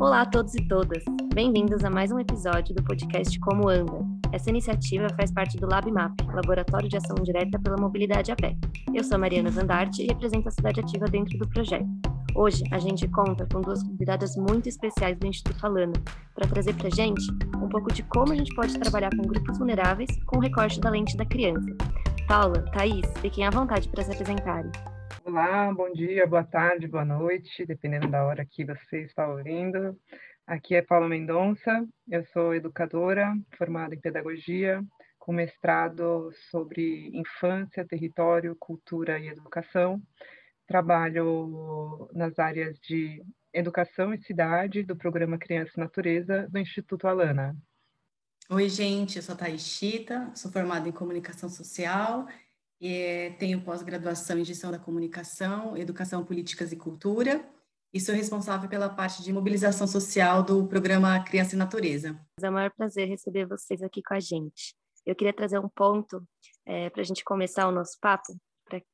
Olá a todos e todas. Bem-vindos a mais um episódio do podcast Como Anda. Essa iniciativa faz parte do LabMap, Laboratório de Ação Direta pela Mobilidade a Pé. Eu sou Mariana Vandarte e represento a cidade ativa dentro do projeto. Hoje a gente conta com duas convidadas muito especiais do Instituto Alana para trazer para a gente um pouco de como a gente pode trabalhar com grupos vulneráveis com o recorte da lente da criança. Paula, Thaís, fiquem à vontade para se apresentarem. Olá, bom dia, boa tarde, boa noite, dependendo da hora que você está ouvindo. Aqui é Paula Mendonça, eu sou educadora, formada em pedagogia, com mestrado sobre infância, território, cultura e educação. Trabalho nas áreas de educação e cidade do programa Criança e Natureza do Instituto Alana. Oi, gente, eu sou a Thaís Chita, sou formada em comunicação social e tenho pós-graduação em gestão da comunicação, educação, políticas e cultura e sou responsável pela parte de mobilização social do programa Criança e Natureza. É um maior prazer receber vocês aqui com a gente. Eu queria trazer um ponto é, para a gente começar o nosso papo,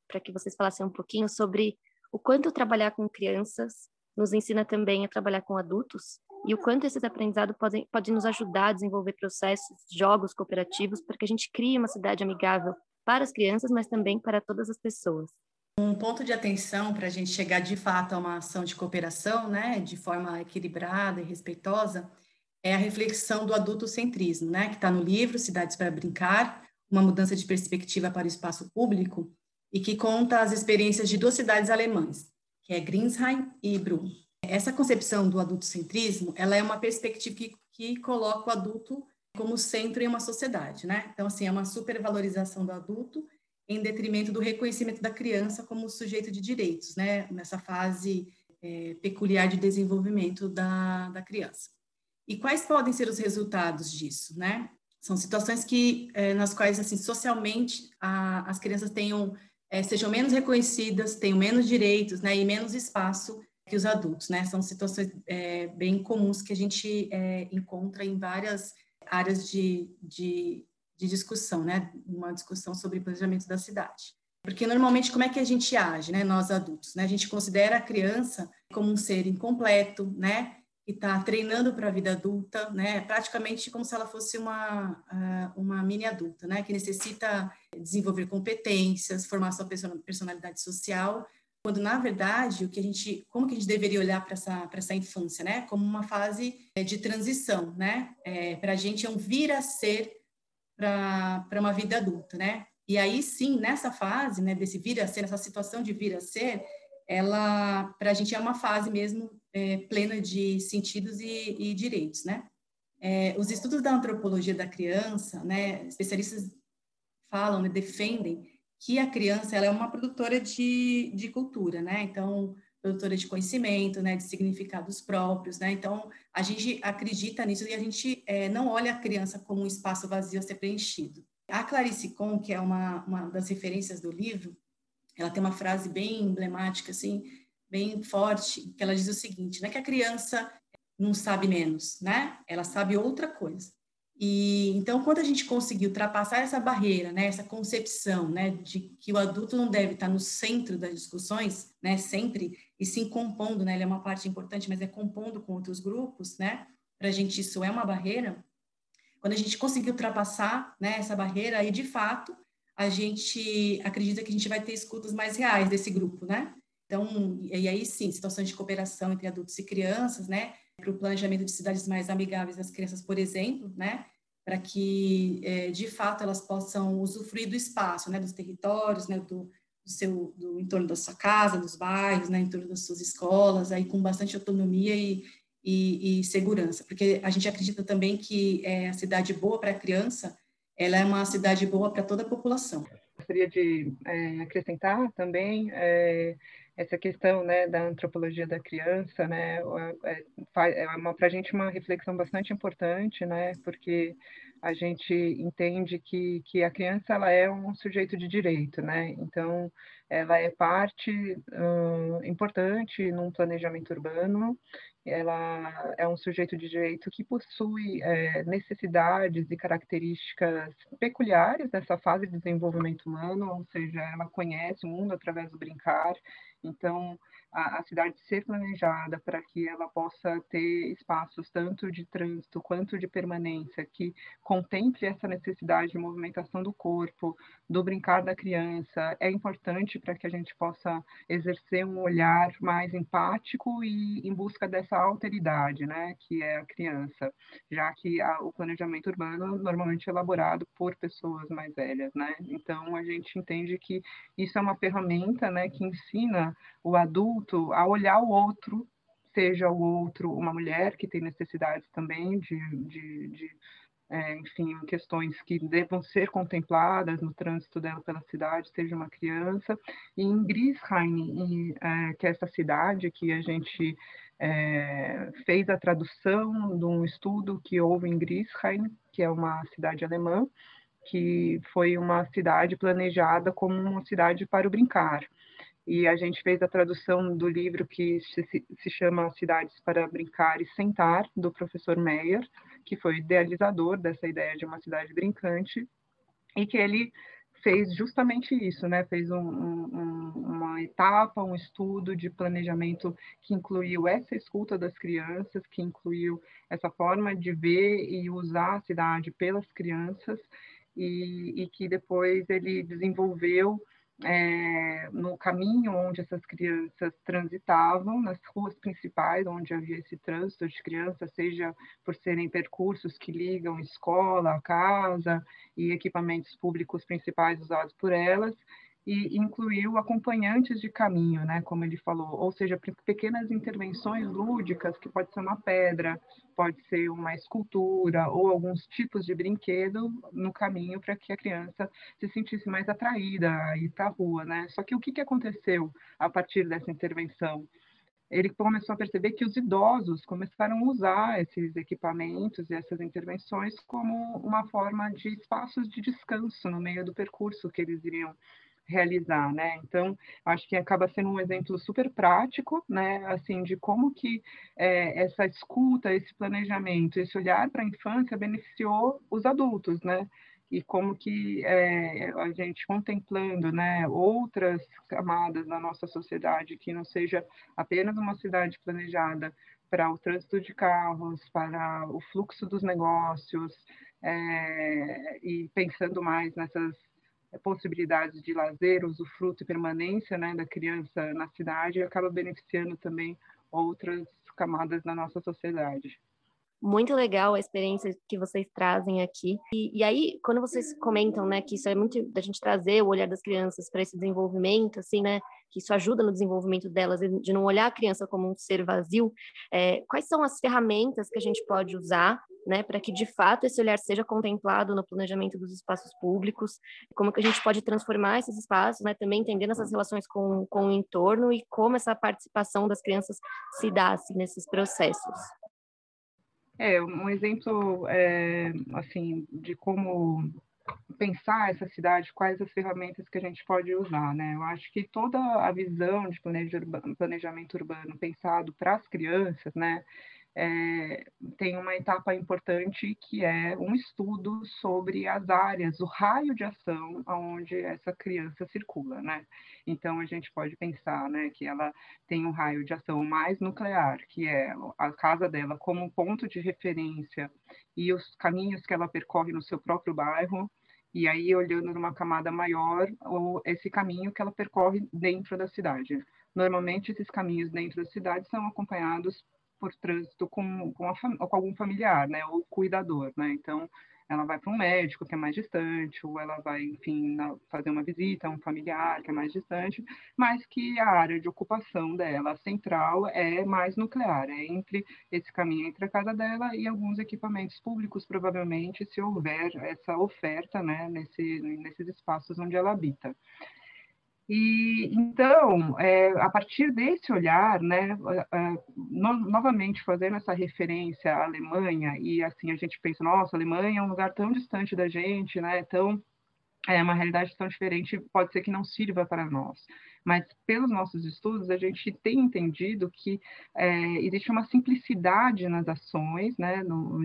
para que vocês falassem um pouquinho sobre o quanto trabalhar com crianças nos ensina também a trabalhar com adultos e o quanto esses aprendizados podem, podem nos ajudar a desenvolver processos, jogos cooperativos, para que a gente crie uma cidade amigável para as crianças, mas também para todas as pessoas. Um ponto de atenção para a gente chegar de fato a uma ação de cooperação, né, de forma equilibrada e respeitosa, é a reflexão do adultocentrismo, né, que está no livro Cidades para Brincar, uma mudança de perspectiva para o espaço público, e que conta as experiências de duas cidades alemãs, que é Grinsheim e Brunn. Essa concepção do adultocentrismo, ela é uma perspectiva que, que coloca o adulto como centro em uma sociedade, né? Então, assim, é uma supervalorização do adulto em detrimento do reconhecimento da criança como sujeito de direitos, né, nessa fase é, peculiar de desenvolvimento da, da criança. E quais podem ser os resultados disso, né? São situações que, é, nas quais, assim, socialmente, a, as crianças tenham, é, sejam menos reconhecidas, tenham menos direitos, né, e menos espaço que os adultos, né? São situações é, bem comuns que a gente é, encontra em várias áreas de, de de discussão, né? Uma discussão sobre planejamento da cidade. Porque normalmente como é que a gente age, né? Nós adultos, né? A gente considera a criança como um ser incompleto, né? Que está treinando para a vida adulta, né? Praticamente como se ela fosse uma ah, uma mini adulta, né? Que necessita desenvolver competências, formar sua personalidade social quando na verdade o que a gente, como que a gente deveria olhar para essa para essa infância, né? Como uma fase eh, de transição, né? É, para a gente é um vir a ser para uma vida adulta, né? E aí sim, nessa fase, né, desse vir a ser, essa situação de vir a ser, ela, para a gente é uma fase mesmo é, plena de sentidos e, e direitos, né? É, os estudos da antropologia da criança, né, especialistas falam, né, defendem que a criança ela é uma produtora de, de cultura, né? Então, produtora de conhecimento, né, de significados próprios, né? Então, a gente acredita nisso e a gente é, não olha a criança como um espaço vazio a ser preenchido. A Clarice Con, que é uma, uma das referências do livro, ela tem uma frase bem emblemática, assim, bem forte, que ela diz o seguinte, não é que a criança não sabe menos, né? Ela sabe outra coisa. E então, quando a gente conseguir ultrapassar essa barreira, né, essa concepção, né, de que o adulto não deve estar no centro das discussões, né, sempre e sim compondo, né, ele é uma parte importante, mas é compondo com outros grupos, né, para a gente isso é uma barreira. Quando a gente conseguir ultrapassar, né, essa barreira, aí de fato a gente acredita que a gente vai ter escutas mais reais desse grupo, né? Então, e aí sim, situações de cooperação entre adultos e crianças, né? Para o planejamento de cidades mais amigáveis às crianças, por exemplo, né, para que, é, de fato, elas possam usufruir do espaço, né, dos territórios, né, do, do seu, do entorno da sua casa, dos bairros, né, em torno das suas escolas, aí com bastante autonomia e, e, e segurança, porque a gente acredita também que é, a cidade boa para a criança, ela é uma cidade boa para toda a população. Gostaria de é, acrescentar também é, essa questão né, da antropologia da criança, né, é, é, para a gente uma reflexão bastante importante, né, porque a gente entende que, que a criança ela é um sujeito de direito, né, então ela é parte uh, importante num planejamento urbano, ela é um sujeito de direito que possui é, necessidades e características peculiares nessa fase de desenvolvimento humano, ou seja, ela conhece o mundo através do brincar, então a, a cidade ser planejada para que ela possa ter espaços tanto de trânsito quanto de permanência que contemple essa necessidade de movimentação do corpo, do brincar da criança, é importante para que a gente possa exercer um olhar mais empático e em busca dessa alteridade, né, que é a criança, já que a, o planejamento urbano normalmente é elaborado por pessoas mais velhas, né? Então a gente entende que isso é uma ferramenta, né, que ensina o adulto a olhar o outro, seja o outro uma mulher que tem necessidades também de, de, de é, enfim, questões que devam ser contempladas no trânsito dela pela cidade, seja uma criança. E em Grisheim, é, que é essa cidade que a gente é, fez a tradução de um estudo que houve em Grisheim, que é uma cidade alemã, que foi uma cidade planejada como uma cidade para o brincar e a gente fez a tradução do livro que se, se, chama Cidades para Brincar e Sentar, do professor Meyer, que foi idealizador dessa ideia de uma cidade brincante, e que ele fez justamente isso, né? Fez um, um, uma etapa, um estudo de planejamento que incluiu essa escuta das crianças, que incluiu essa forma de ver e usar a cidade pelas crianças, e, e que depois ele desenvolveu é, no caminho onde essas crianças transitavam, nas ruas principais onde havia esse trânsito de crianças, seja por serem percursos que ligam escola, casa e equipamentos públicos principais usados por elas, e incluiu acompanhantes de caminho, né, como ele falou, ou seja, pequenas intervenções lúdicas, que pode ser uma pedra, pode ser uma escultura ou alguns tipos de brinquedo no caminho para que a criança se sentisse mais atraída a ir para a rua, né? Só que o que, que aconteceu a partir dessa intervenção? ele começou a perceber que os idosos começaram a usar esses equipamentos e essas intervenções como uma forma de espaços de descanso no meio do percurso que eles iriam realizar, né? Então, acho que acaba sendo um exemplo super prático, né? Assim, de como que é, essa escuta, esse planejamento, esse olhar para a infância beneficiou os adultos, né? E como que é, a gente contemplando, né, outras camadas da nossa sociedade que não seja apenas uma cidade planejada para o trânsito de carros, para o fluxo dos negócios, é, e pensando mais nessas possibilidades de lazer, usufruto e permanência né, da criança na cidade acaba beneficiando também outras camadas da nossa sociedade. Muito legal a experiência que vocês trazem aqui. E, e, aí, quando vocês comentam, né, que isso é muito da gente trazer o olhar das crianças para esse desenvolvimento, assim, né, que isso ajuda no desenvolvimento delas, de não olhar a criança como um ser vazio, é, quais são as ferramentas que a gente pode usar né, para que de fato esse olhar seja contemplado no planejamento dos espaços públicos, como que a gente pode transformar esses espaços, né, também entendendo essas relações com, com o entorno e como essa participação das crianças se dá assim, nesses processos. É, um exemplo, é, assim, de como pensar essa cidade, quais as ferramentas que a gente pode usar, né? Eu acho que toda a visão de planejamento urbano pensado para as crianças, né, é, tem uma etapa importante que é um estudo sobre as áreas, o raio de ação onde essa criança circula, né? Então a gente pode pensar, né, que ela tem um raio de ação mais nuclear, que é a casa dela como ponto de referência e os caminhos que ela percorre no seu próprio bairro, e aí olhando numa camada maior, esse caminho que ela percorre dentro da cidade. Normalmente esses caminhos dentro da cidade são acompanhados por trânsito com, com, a, com algum familiar, né, ou cuidador, né, então ela vai para um médico que é mais distante, ou ela vai, enfim, na, fazer uma visita a um familiar que é mais distante, mas que a área de ocupação dela, central, é mais nuclear, é entre esse caminho entre a casa dela e alguns equipamentos públicos, provavelmente, se houver essa oferta, né, nesse, nesses espaços onde ela habita. E então, é, a partir desse olhar, né, no, novamente fazendo essa referência à Alemanha, e assim a gente pensa, nossa, a Alemanha é um lugar tão distante da gente, né, tão é uma realidade tão diferente, pode ser que não sirva para nós. Mas, pelos nossos estudos, a gente tem entendido que é, existe uma simplicidade nas ações, né, no,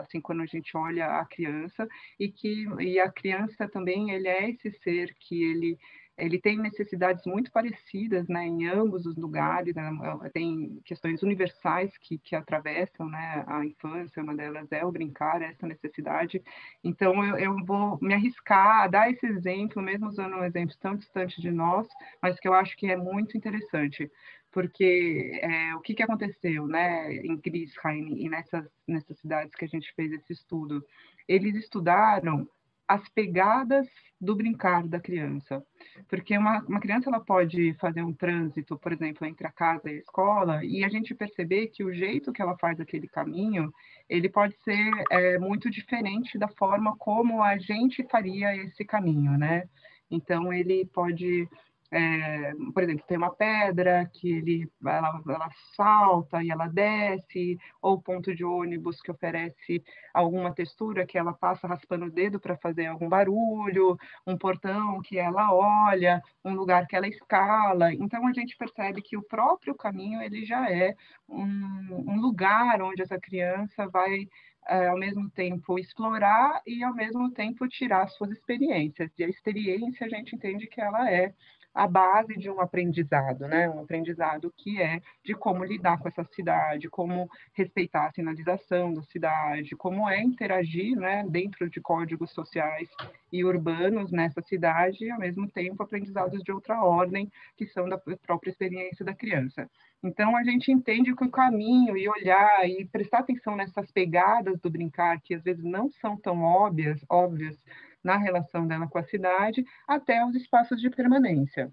assim, quando a gente olha a criança, e que e a criança também, ele é esse ser que ele ele tem necessidades muito parecidas né, em ambos os lugares, né, tem questões universais que, que atravessam né, a infância, uma delas é o brincar, essa necessidade. Então, eu, eu, vou me arriscar a dar esse exemplo, mesmo usando um exemplo tão distante de nós, mas que eu acho que é muito interessante, porque é, o que, que aconteceu né, em Grisheim e nessas, nessas cidades que a gente fez esse estudo? Eles estudaram as pegadas do brincar da criança. Porque uma, uma criança ela pode fazer um trânsito, por exemplo, entre a casa e a escola, e a gente perceber que o jeito que ela faz aquele caminho, ele pode ser é, muito diferente da forma como a gente faria esse caminho, né? Então, ele pode é, por exemplo, tem uma pedra que ele, ela, ela, salta e ela desce, ou ponto de ônibus que oferece alguma textura que ela passa raspando o dedo para fazer algum barulho, um portão que ela olha, um lugar que ela escala. Então a gente percebe que o próprio caminho ele já é um, um lugar onde essa criança vai é, ao mesmo tempo explorar e ao mesmo tempo tirar suas experiências. E a experiência a gente entende que ela é a base de um aprendizado, né? Um aprendizado que é de como lidar com essa cidade, como respeitar a sinalização da cidade, como é interagir, né, dentro de códigos sociais e urbanos nessa cidade, e ao mesmo tempo aprendizados de outra ordem, que são da própria experiência da criança. Então a gente entende que o caminho e olhar e prestar atenção nessas pegadas do brincar que às vezes não são tão óbvias, óbvias na relação dela com a cidade, até os espaços de permanência,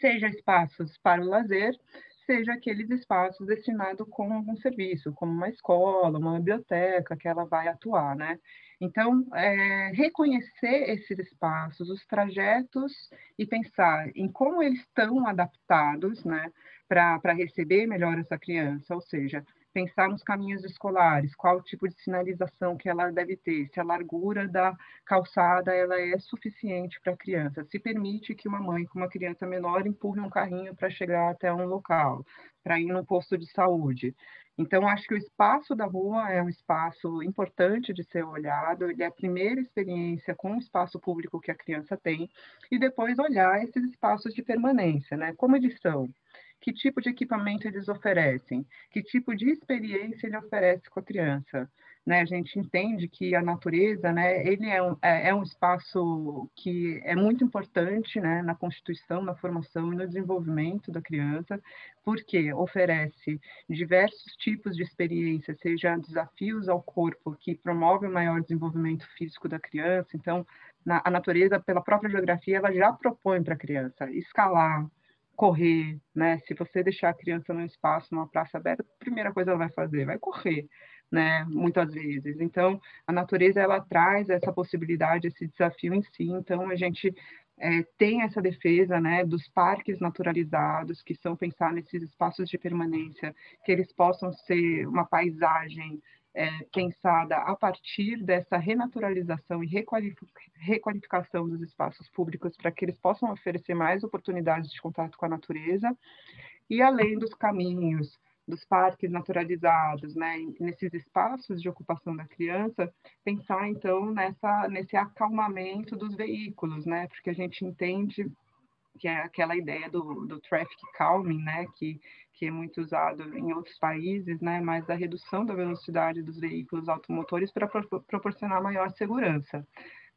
seja espaços para o lazer, seja aqueles espaços destinados com algum serviço, como uma escola, uma biblioteca que ela vai atuar, né? Então, é, reconhecer esses espaços, os trajetos e pensar em como eles estão adaptados, né, para receber melhor essa criança, ou seja, pensar nos caminhos escolares, qual tipo de sinalização que ela deve ter, se a largura da calçada ela é suficiente para a criança, se permite que uma mãe com uma criança menor empurre um carrinho para chegar até um local, para ir no posto de saúde. Então, acho que o espaço da rua é um espaço importante de ser olhado, ele é a primeira experiência com o espaço público que a criança tem, e depois olhar esses espaços de permanência, né? Como eles são? Que tipo de equipamento eles oferecem, que tipo de experiência ele oferece com a criança. Né? A gente entende que a natureza, né, ele é um, é, é um espaço que é muito importante né, na constituição, na formação e no desenvolvimento da criança, porque oferece diversos tipos de experiência, seja desafios ao corpo que promovem o maior desenvolvimento físico da criança. Então, na, a natureza, pela própria geografia, ela já propõe para a criança escalar, correr, né? Se você deixar a criança num espaço, numa praça aberta, a primeira coisa ela vai fazer, vai correr, né? Muitas vezes. Então, a natureza ela traz essa possibilidade, esse desafio em si. Então, a gente é, tem essa defesa, né, dos parques naturalizados, que são pensar nesses espaços de permanência, que eles possam ser uma paisagem é, pensada a partir dessa renaturalização e requalificação dos espaços públicos para que eles possam oferecer mais oportunidades de contato com a natureza, e além dos caminhos, dos parques naturalizados, né, nesses espaços de ocupação da criança, pensar então nessa nesse acalmamento dos veículos, né, porque a gente entende que é aquela ideia do, do traffic calming, né, que, que é muito usado em outros países, né, mas da redução da velocidade dos veículos automotores para pro, proporcionar maior segurança.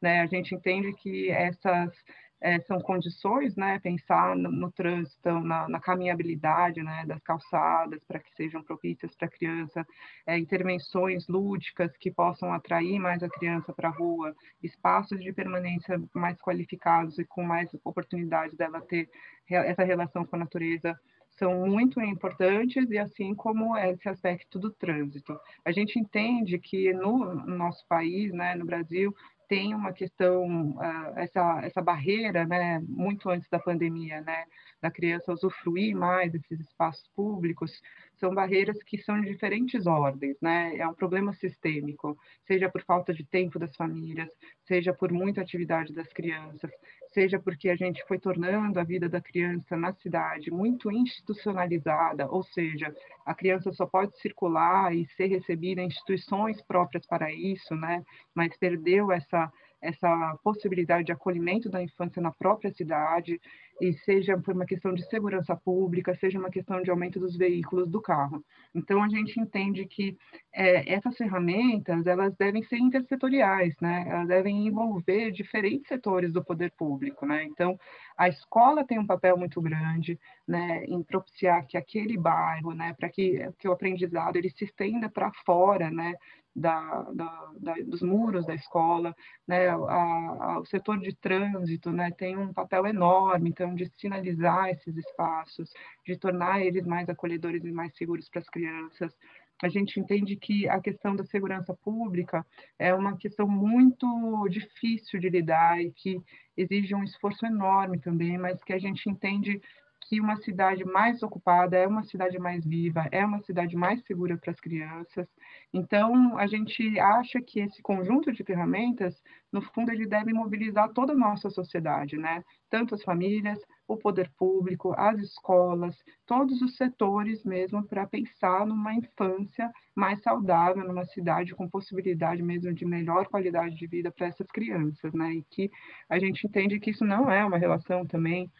Né? A gente entende que essas é, são condições, né, pensar no, no trânsito, na, na, caminhabilidade, né, das calçadas para que sejam propícias para a criança, é, intervenções lúdicas que possam atrair mais a criança para a rua, espaços de permanência mais qualificados e com mais oportunidade dela ter essa relação com a natureza são muito importantes e assim como esse aspecto do trânsito. A gente entende que no nosso país, né, no Brasil, tem uma questão, uh, essa, essa barreira, né, muito antes da pandemia, né, da criança usufruir mais desses espaços públicos, são barreiras que são de diferentes ordens, né? É um problema sistêmico, seja por falta de tempo das famílias, seja por muita atividade das crianças, seja porque a gente foi tornando a vida da criança na cidade muito institucionalizada, ou seja, a criança só pode circular e ser recebida em instituições próprias para isso, né? Mas perdeu essa essa possibilidade de acolhimento da infância na própria cidade, e seja por uma questão de segurança pública, seja uma questão de aumento dos veículos do carro. Então, a gente entende que é, essas ferramentas, elas devem ser intersetoriais, né? Elas devem envolver diferentes setores do poder público, né? Então, a escola tem um papel muito grande, né, em propiciar que aquele bairro, né, para que, que o aprendizado ele se estenda para fora, né, da, da, da, dos muros da escola, né, a, a, o setor de trânsito, né, tem um papel enorme, então, de sinalizar esses espaços, de tornar eles mais acolhedores e mais seguros para as crianças. A gente entende que a questão da segurança pública é uma questão muito difícil de lidar e que exige um esforço enorme também, mas que a gente entende que uma cidade mais ocupada é uma cidade mais viva, é uma cidade mais segura para as crianças. Então, a gente acha que esse conjunto de ferramentas, no fundo, ele deve mobilizar toda a nossa sociedade, né? Tanto as famílias, o poder público, as escolas, todos os setores mesmo, para pensar numa infância mais saudável, numa cidade com possibilidade mesmo de melhor qualidade de vida para essas crianças, né? E que a gente entende que isso não é uma relação também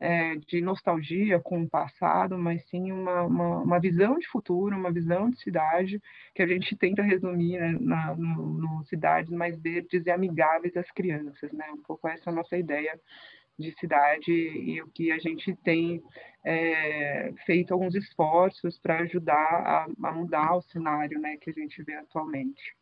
é, de nostalgia com o passado, mas sim uma, uma, uma, visão de futuro, uma visão de cidade que a gente tenta resumir né, na, no, no, cidades mais verdes e amigáveis às crianças, né? Um pouco essa é a nossa ideia de cidade e o que a gente tem é, feito alguns esforços para ajudar a, a mudar o cenário né, que a gente vê atualmente.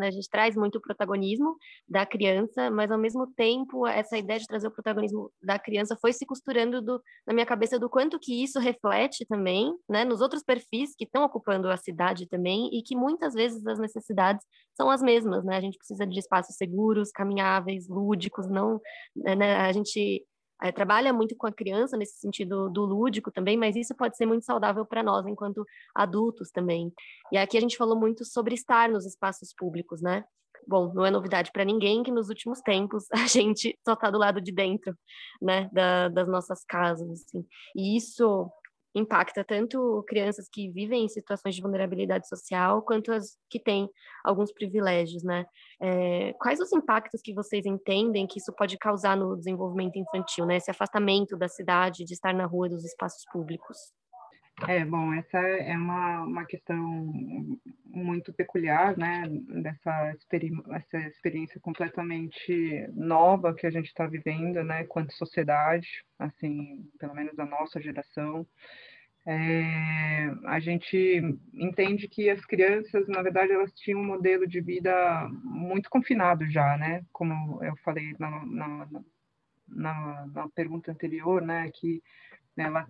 Né? A gente traz muito o protagonismo da criança, mas ao mesmo tempo essa ideia de trazer o protagonismo da criança foi se costurando do, na minha cabeça do quanto que isso reflete também, né, nos outros perfis que estão ocupando a cidade também e que muitas vezes as necessidades são as mesmas, né? A gente precisa de espaços seguros, caminháveis, lúdicos, não, né? A gente é, trabalha muito com a criança nesse sentido do lúdico também, mas isso pode ser muito saudável para nós enquanto adultos também. E aqui a gente falou muito sobre estar nos espaços públicos, né? Bom, não é novidade para ninguém que nos últimos tempos a gente só está do lado de dentro, né, da, das nossas casas, assim. E isso impacta tanto crianças que vivem em situações de vulnerabilidade social, quanto as que têm alguns privilégios, né? É, quais os impactos que vocês entendem que isso pode causar no desenvolvimento infantil, né? Esse afastamento da cidade, de estar na rua, dos espaços públicos? É, bom, essa é uma, uma questão muito peculiar, né, dessa experi essa experiência completamente nova que a gente está vivendo, né, quanto sociedade, assim, pelo menos a nossa geração. É, a gente entende que as crianças, na verdade, elas tinham um modelo de vida muito confinado já, né, como eu falei na, na, na, na pergunta anterior, né, que ela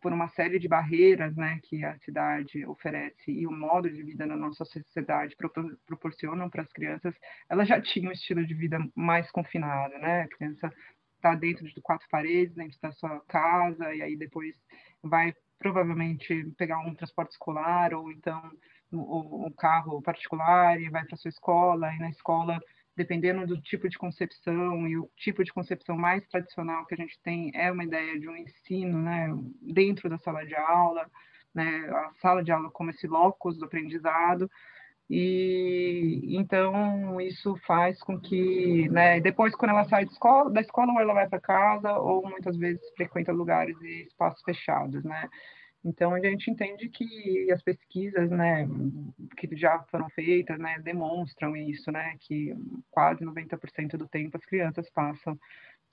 por uma série de barreiras né, que a cidade oferece e o modo de vida na nossa sociedade proporcionam para as crianças, elas já tinham um estilo de vida mais confinado, né? A criança está dentro de quatro paredes, dentro da sua casa, e aí depois vai provavelmente pegar um transporte escolar ou então um carro particular e vai para sua escola, e na escola dependendo do tipo de concepção, e o tipo de concepção mais tradicional que a gente tem é uma ideia de um ensino né, dentro da sala de aula, né, a sala de aula como esse locus do aprendizado, e então isso faz com que, né, depois quando ela sai escola, da escola ou ela vai para casa ou muitas vezes frequenta lugares e espaços fechados, né? Então, a gente entende que as pesquisas, né, que já foram feitas, né, demonstram isso, né, que quase 90% do tempo as crianças passam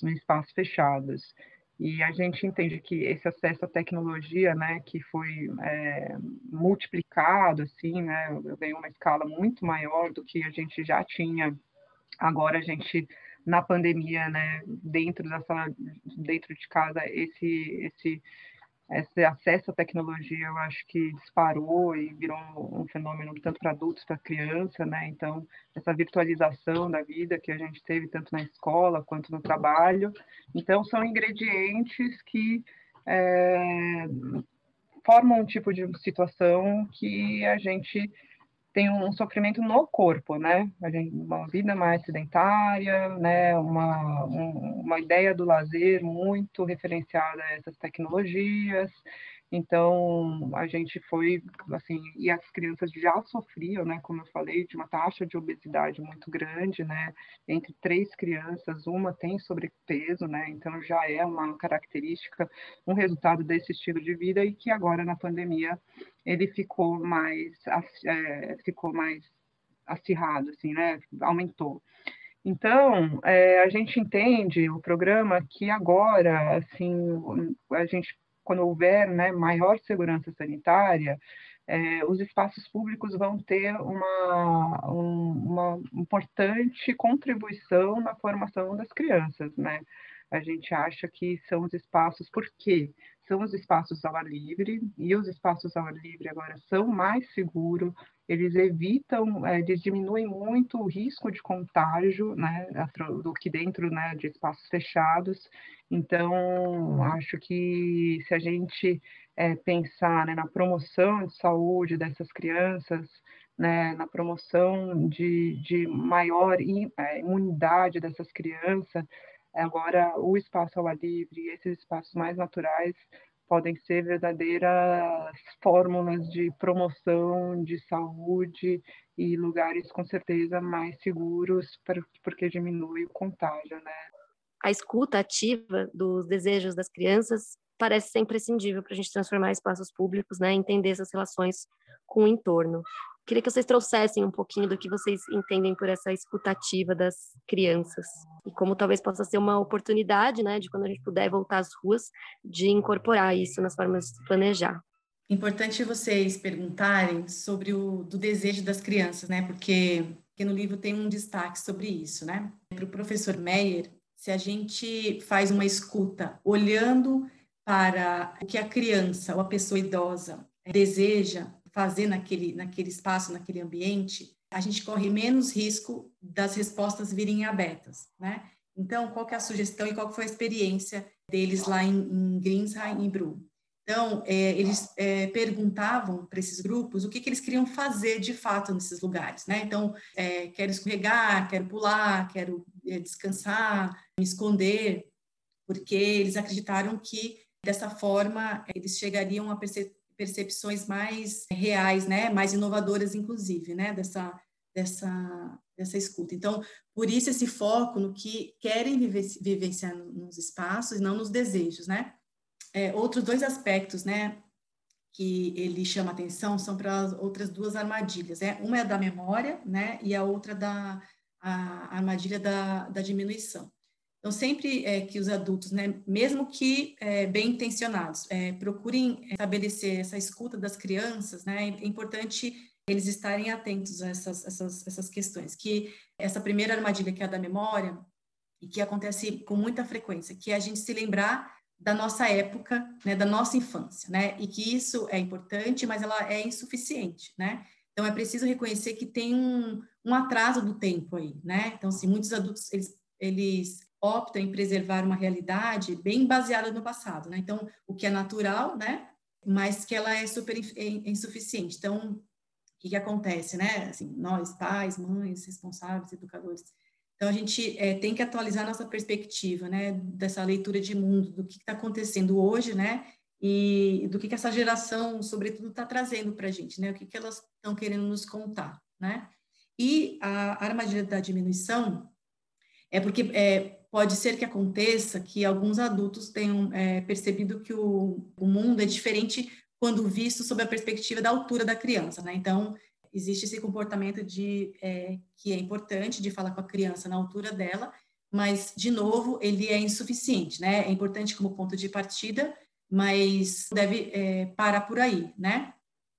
em espaços fechados. E a gente entende que esse acesso à tecnologia, né, que foi é, multiplicado, assim, né, veio uma escala muito maior do que a gente já tinha. Agora a gente na pandemia, né, dentro da sala, dentro de casa, esse esse esse acesso à tecnologia eu acho que disparou e virou um fenômeno tanto para adultos para criança, né? Então essa virtualização da vida que a gente teve tanto na escola quanto no trabalho, então são ingredientes que é, formam um tipo de situação que a gente tem um sofrimento no corpo, né? Uma vida mais sedentária, né? Uma, um, uma ideia do lazer muito referenciada a essas tecnologias, então, a gente foi, assim, e as crianças já sofriam, né, como eu falei, de uma taxa de obesidade muito grande, né, entre três crianças, uma tem sobrepeso, né, então já é uma característica, um resultado desse estilo de vida e que agora na pandemia ele ficou mais, é, ficou mais acirrado, assim, né, aumentou. Então, é, a gente entende o programa que agora, assim, a gente quando houver né, maior segurança sanitária, é, os espaços públicos vão ter uma, um, uma importante contribuição na formação das crianças, né? A gente acha que são os espaços, por quê? São os espaços ao ar livre, e os espaços ao ar livre agora são mais seguros, eles evitam, é, eles diminuem muito o risco de contágio, né, do que dentro, né, de espaços fechados. Então, acho que se a gente é, pensar né, na promoção de saúde dessas crianças, né, na promoção de, de maior é, imunidade dessas crianças, agora o espaço ao ar livre, esses espaços mais naturais, podem ser verdadeiras fórmulas de promoção de saúde e lugares com certeza mais seguros porque diminui o contágio, né? A escuta ativa dos desejos das crianças parece ser imprescindível para a gente transformar espaços públicos, né, entender essas relações com o entorno. Queria que vocês trouxessem um pouquinho do que vocês entendem por essa escutativa das crianças e como talvez possa ser uma oportunidade, né, de quando a gente puder voltar às ruas, de incorporar isso nas formas de planejar. Importante vocês perguntarem sobre o do desejo das crianças, né, porque, porque no livro tem um destaque sobre isso, né. Para o professor Meyer, se a gente faz uma escuta olhando para o que a criança ou a pessoa idosa deseja fazer naquele, naquele espaço, naquele ambiente, a gente corre menos risco das respostas virem abertas, né? Então, qual que é a sugestão e qual foi a experiência deles lá em, em Greensheim e Bru? Então, é, eles é, perguntavam para esses grupos o que, que, eles queriam fazer de fato nesses lugares, né? Então, é, quero escorregar, quero pular, quero é, descansar, me esconder, porque eles acreditaram que dessa forma eles chegariam a perceber percepções mais reais, né, mais inovadoras, inclusive, né, dessa, dessa, dessa escuta. Então, por isso esse foco no que querem vivenciar nos espaços, não nos desejos, né. É, outros dois aspectos, né, que ele chama atenção são para as outras duas armadilhas, né? Uma é a da memória, né, e a outra da a armadilha da, da diminuição. Então, sempre é, que os adultos, né, mesmo que é, bem intencionados, é, procurem estabelecer essa escuta das crianças, né, é importante eles estarem atentos a essas, essas, essas questões. Que essa primeira armadilha, que é a da memória, e que acontece com muita frequência, que é a gente se lembrar da nossa época, né, da nossa infância, né, e que isso é importante, mas ela é insuficiente, né. Então, é preciso reconhecer que tem um, um atraso do tempo aí, né. Então, assim, muitos adultos, eles, eles optam em preservar uma realidade bem baseada no passado, né? Então, o que é natural, né? Mas que ela é super insuficiente. Então, o que, que acontece, né? Assim, nós, pais, mães, responsáveis, educadores. Então, a gente é, tem que atualizar nossa perspectiva, né? Dessa leitura de mundo, do que está acontecendo hoje, né? E do que, que essa geração, sobretudo, está trazendo para a gente, né? O que, que elas estão querendo nos contar, né? E a armadilha da diminuição é porque é, pode ser que aconteça que alguns adultos tenham é, percebido que o, o mundo é diferente quando visto sob a perspectiva da altura da criança, né? Então, existe esse comportamento de é, que é importante de falar com a criança na altura dela, mas de novo ele é insuficiente, né? É importante como ponto de partida, mas deve é, parar por aí, né?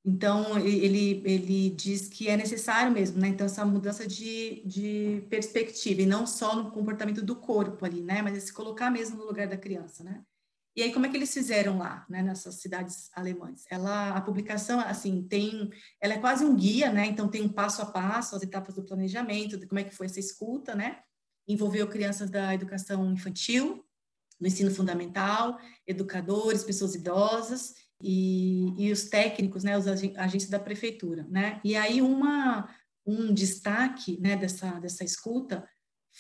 Então, ele, ele diz que é necessário mesmo, né? Então, essa mudança de, de perspectiva, e não só no comportamento do corpo ali, né? Mas é se colocar mesmo no lugar da criança, né? E aí, como é que eles fizeram lá, né? Nessas cidades alemãs? Ela, a publicação, assim, tem... Ela é quase um guia, né? Então, tem um passo a passo, as etapas do planejamento, de como é que foi essa escuta, né? Envolveu crianças da educação infantil, no ensino fundamental, educadores, pessoas idosas e, e os técnicos, né, os agentes da prefeitura, né? E aí uma um destaque, né, dessa dessa escuta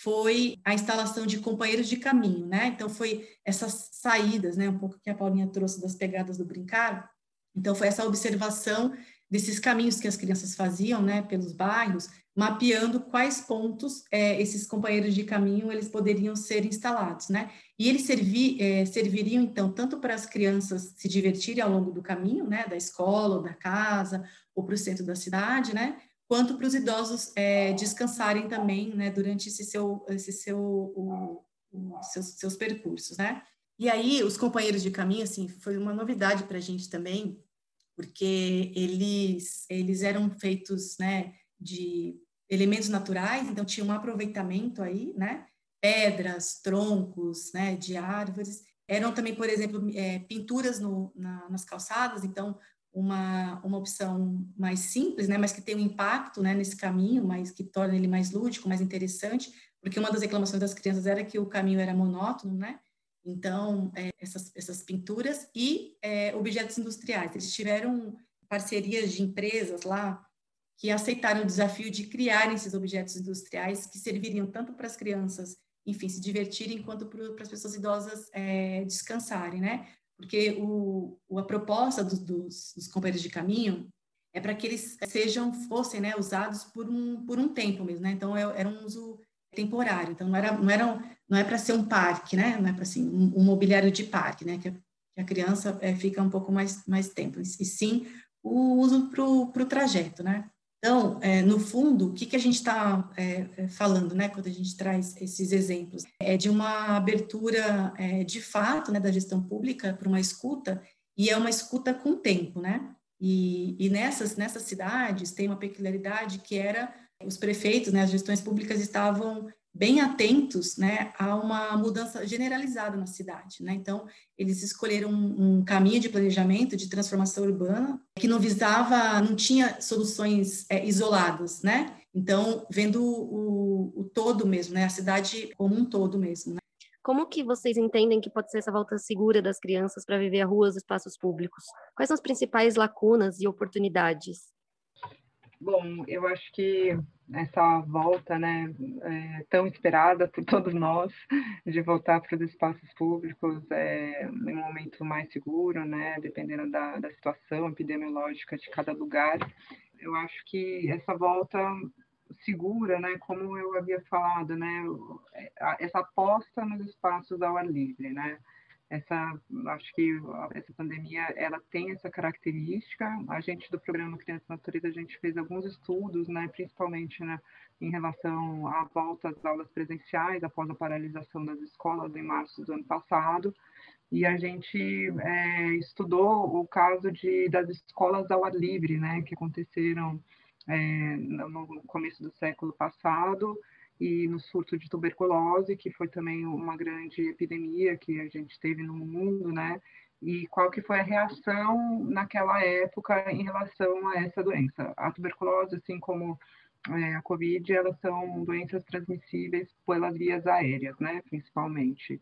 foi a instalação de companheiros de caminho, né? Então foi essas saídas, né, um pouco que a Paulinha trouxe das pegadas do brincar. Então foi essa observação desses caminhos que as crianças faziam, né, pelos bairros, mapeando quais pontos é, esses companheiros de caminho eles poderiam ser instalados, né? E eles servi, é, serviriam então tanto para as crianças se divertirem ao longo do caminho, né, da escola ou da casa ou para o centro da cidade, né? Quanto para os idosos é, descansarem também, né, durante esse seu, esse seu, o, o, seus, seus percursos, né? E aí os companheiros de caminho, assim, foi uma novidade para a gente também, porque eles eles eram feitos, né, de elementos naturais, então tinha um aproveitamento aí, né? Pedras, troncos, né, de árvores. Eram também, por exemplo, é, pinturas no, na, nas calçadas, então uma, uma opção mais simples, né, mas que tem um impacto né, nesse caminho, mas que torna ele mais lúdico, mais interessante, porque uma das reclamações das crianças era que o caminho era monótono, né? Então, é, essas, essas pinturas e é, objetos industriais. Eles tiveram parcerias de empresas lá que aceitaram o desafio de criar esses objetos industriais que serviriam tanto para as crianças, enfim, se divertirem, quanto para as pessoas idosas é, descansarem, né? Porque o, a proposta dos, dos, dos companheiros de caminho é para que eles sejam, fossem né, usados por um, por um tempo mesmo, né? Então, é, era um uso temporário, então não era, não era, não é para ser um parque, né? Não é para assim, um, um, mobiliário de parque, né? Que a, que a criança é, fica um pouco mais, mais tempo, e sim o uso para o trajeto, né? Então, é, no fundo, o que, que a gente está é, é, falando, né, quando a gente traz esses exemplos? É de uma abertura, é, de fato, né, da gestão pública para uma escuta, e é uma escuta com tempo, né? E, e nessas, nessas cidades tem uma peculiaridade que era os prefeitos, né, as gestões públicas estavam bem atentos né, a uma mudança generalizada na cidade. Né? Então, eles escolheram um, um, caminho de planejamento, de transformação urbana, que não visava, não tinha soluções é, isoladas, né? Então, vendo o, o, todo mesmo, né? a cidade como um todo mesmo. Né? Como que vocês entendem que pode ser essa volta segura das crianças para viver a rua, os espaços públicos? Quais são as principais lacunas e oportunidades? Bom, eu acho que essa volta, né, é, tão esperada por todos nós, de voltar para os espaços públicos é, em um momento mais seguro, né, dependendo da, da situação epidemiológica de cada lugar. Eu acho que essa volta segura, né, como eu havia falado, né, essa aposta nos espaços ao ar livre, né, essa acho que essa pandemia ela tem essa característica. A gente do programa Criança Natureza a gente fez alguns estudos né principalmente né, em relação à volta às aulas presenciais após a paralisação das escolas em março do ano passado. E a gente é, estudou o caso de das escolas ao ar livre né que aconteceram é, no começo do século passado e no surto de tuberculose, que foi também uma grande epidemia que a gente teve no mundo, né? E qual que foi a reação naquela época em relação a essa doença? A tuberculose, assim como é, a Covid, elas são doenças transmissíveis pelas vias aéreas, né? Principalmente.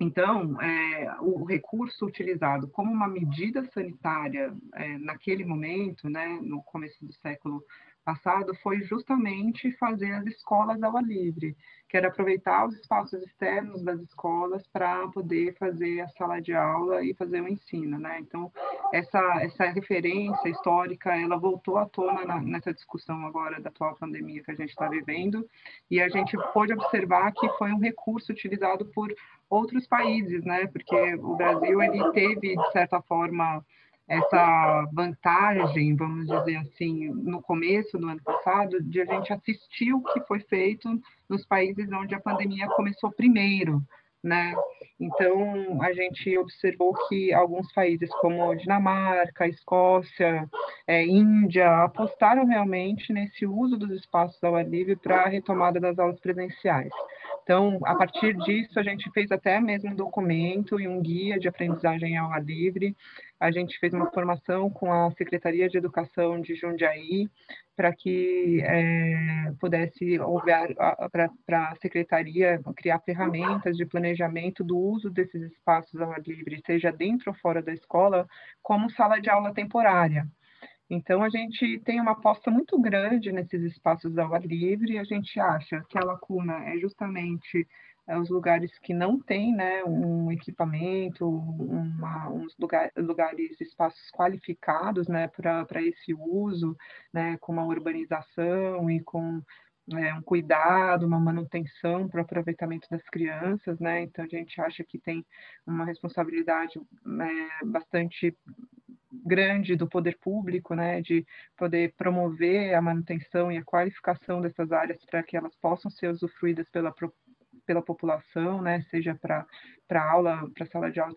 Então, é, o recurso utilizado como uma medida sanitária é, naquele momento, né, no começo do século passado foi justamente fazer as escolas ao ar livre, que era aproveitar os espaços externos das escolas para poder fazer a sala de aula e fazer o ensino, né? Então, essa, essa referência histórica, ela voltou à tona na, nessa discussão agora da atual pandemia que a gente está vivendo, e a gente pôde observar que foi um recurso utilizado por outros países, né? Porque o Brasil, ele teve, de certa forma, essa vantagem, vamos dizer assim, no começo do ano passado, de a gente assistir o que foi feito nos países onde a pandemia começou primeiro, né? Então, a gente observou que alguns países como Dinamarca, Escócia, é, Índia, apostaram realmente nesse uso dos espaços ao ar livre para a retomada das aulas presenciais. Então, a partir disso, a gente fez até mesmo um documento e um guia de aprendizagem ao ar livre. A gente fez uma formação com a Secretaria de Educação de Jundiaí para que é, pudesse para a secretaria criar ferramentas de planejamento do uso desses espaços ao ar livre, seja dentro ou fora da escola, como sala de aula temporária. Então, a gente tem uma aposta muito grande nesses espaços ao ar livre, e a gente acha que a lacuna é justamente é, os lugares que não têm né, um equipamento, uma, uns lugar, lugares, espaços qualificados né, para esse uso, né, com uma urbanização e com é, um cuidado, uma manutenção para o aproveitamento das crianças, né? Então a gente acha que tem uma responsabilidade é, bastante grande do poder público, né, de poder promover a manutenção e a qualificação dessas áreas para que elas possam ser usufruídas pela, pela população, né, seja para aula, para sala de aula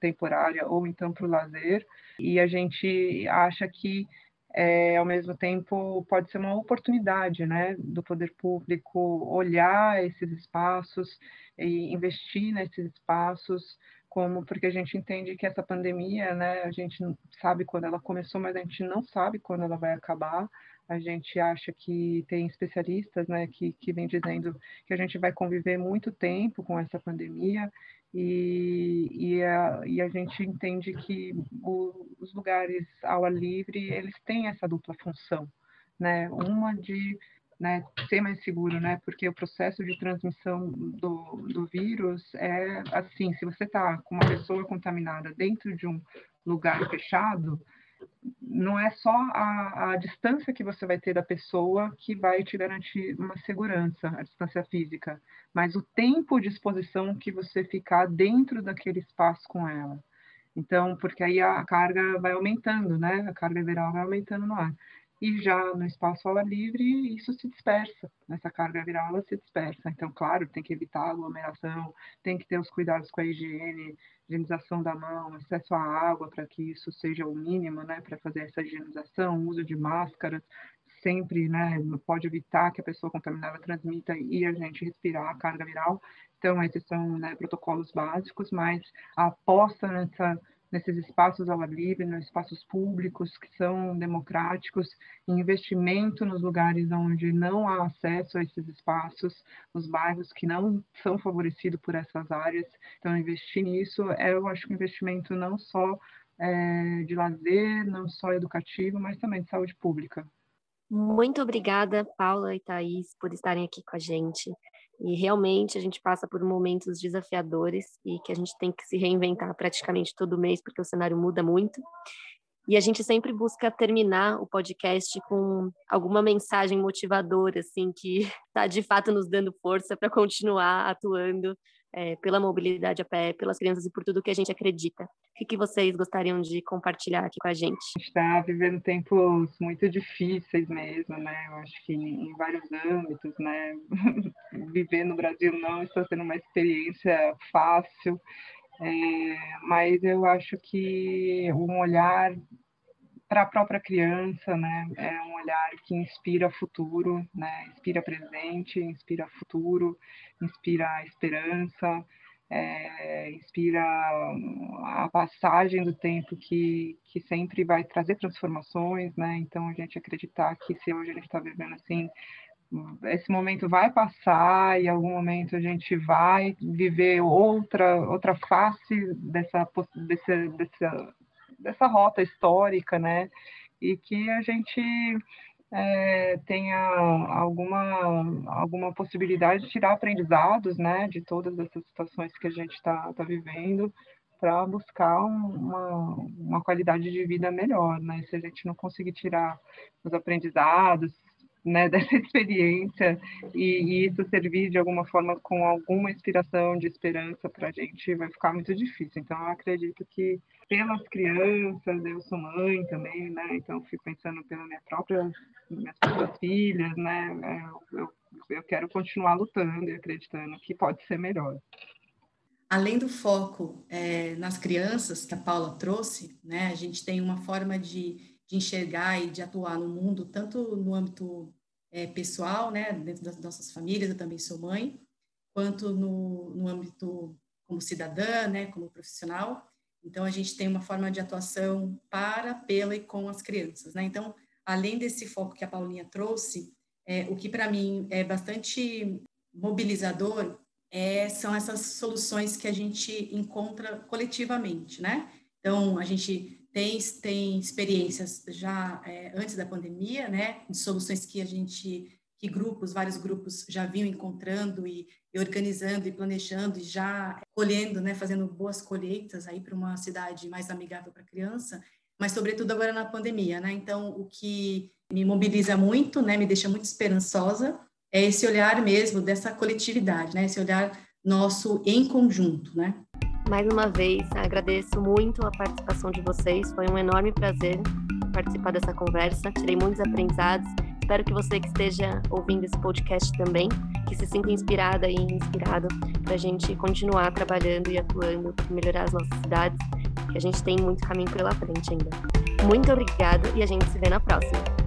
temporária ou então para o lazer. E a gente acha que é, ao mesmo tempo pode ser uma oportunidade né, do poder público olhar esses espaços e investir nesses espaços como porque a gente entende que essa pandemia, né, a gente não sabe quando ela começou, mas a gente não sabe quando ela vai acabar. A gente acha que tem especialistas, né, que, que vem dizendo que a gente vai conviver muito tempo com essa pandemia e, e, a, e a gente entende que o, os lugares ao ar livre, eles têm essa dupla função, né, uma de né, ser mais seguro, né? Porque o processo de transmissão do, do vírus é assim, se você está com uma pessoa contaminada dentro de um lugar fechado, não é só a, a, distância que você vai ter da pessoa que vai te garantir uma segurança, a distância física, mas o tempo de exposição que você ficar dentro daquele espaço com ela. Então, porque aí a carga vai aumentando, né? A carga viral vai aumentando no ar e já no espaço ao ar livre isso se dispersa, essa carga viral ela se dispersa. Então, claro, tem que evitar aglomeração, tem que ter os cuidados com a higiene, higienização da mão, acesso à água para que isso seja o mínimo, né, para fazer essa higienização, uso de máscaras, sempre, né, pode evitar que a pessoa contaminada transmita e a gente respirar a carga viral. Então, esses são né, protocolos básicos, mas a aposta nessa nesses espaços ao ar livre, nos espaços públicos que são democráticos, investimento nos lugares onde não há acesso a esses espaços, nos bairros que não são favorecidos por essas áreas. Então, investir nisso é, eu acho, um investimento não só é, de lazer, não só educativo, mas também de saúde pública. Muito obrigada, Paula e Thaís, por estarem aqui com a gente. E realmente a gente passa por momentos desafiadores e que a gente tem que se reinventar praticamente todo mês, porque o cenário muda muito. E a gente sempre busca terminar o podcast com alguma mensagem motivadora, assim, que está de fato nos dando força para continuar atuando é, pela mobilidade a pé, pelas crianças e por tudo que a gente acredita. O que, que vocês gostariam de compartilhar aqui com a gente? A gente está vivendo tempos muito difíceis mesmo, né? Eu acho que em vários âmbitos, né? Viver no Brasil não está sendo uma experiência fácil, é, mas eu acho que um olhar para a própria criança, né? É um olhar que inspira futuro, né? Inspira presente, inspira futuro, inspira esperança, é, inspira a passagem do tempo que, que sempre vai trazer transformações, né? Então a gente acreditar que se hoje a gente está vivendo assim esse momento vai passar e em algum momento a gente vai viver outra outra face dessa desse, dessa dessa rota histórica, né? E que a gente é, tenha alguma, alguma possibilidade de tirar aprendizados, né? De todas essas situações que a gente está tá vivendo para buscar uma, uma qualidade de vida melhor, né? Se a gente não conseguir tirar os aprendizados, né, dessa experiência e, e, isso servir de alguma forma com alguma inspiração de esperança para a gente vai ficar muito difícil. Então, eu acredito que pelas crianças, eu sou mãe também, né? Então, fico pensando pelas minhas próprias, minhas próprias filhas, né? É, eu, eu quero continuar lutando e acreditando que pode ser melhor. Além do foco é, nas crianças que a Paula trouxe, né? A gente tem uma forma de, de enxergar e de atuar no mundo, tanto no âmbito é, pessoal, né? Dentro das nossas famílias, eu também sou mãe, quanto no, no âmbito como cidadã, né, como profissional. Então, a gente tem uma forma de atuação para, pela e com as crianças. Né? Então, além desse foco que a Paulinha trouxe, é, o que para mim é bastante mobilizador é, são essas soluções que a gente encontra coletivamente, né? Então, a gente tem, tem experiências já é, antes da pandemia, né, de soluções que a gente, que grupos, vários grupos já vinham encontrando e, e organizando e planejando e já colhendo, né, fazendo boas colheitas aí para uma cidade mais amigável para criança, mas sobretudo agora na pandemia, né? Então, o que me mobiliza muito, né, me deixa muito esperançosa, é esse olhar mesmo dessa coletividade, né? Esse olhar nosso em conjunto, né? Mais uma vez, agradeço muito a participação de vocês. Foi um enorme prazer participar dessa conversa. Tirei muitos aprendizados. Espero que você que esteja ouvindo esse podcast também, que se sinta inspirada e inspirado para a gente continuar trabalhando e atuando para melhorar as nossas cidades, que a gente tem muito caminho pela frente ainda. Muito obrigada e a gente se vê na próxima.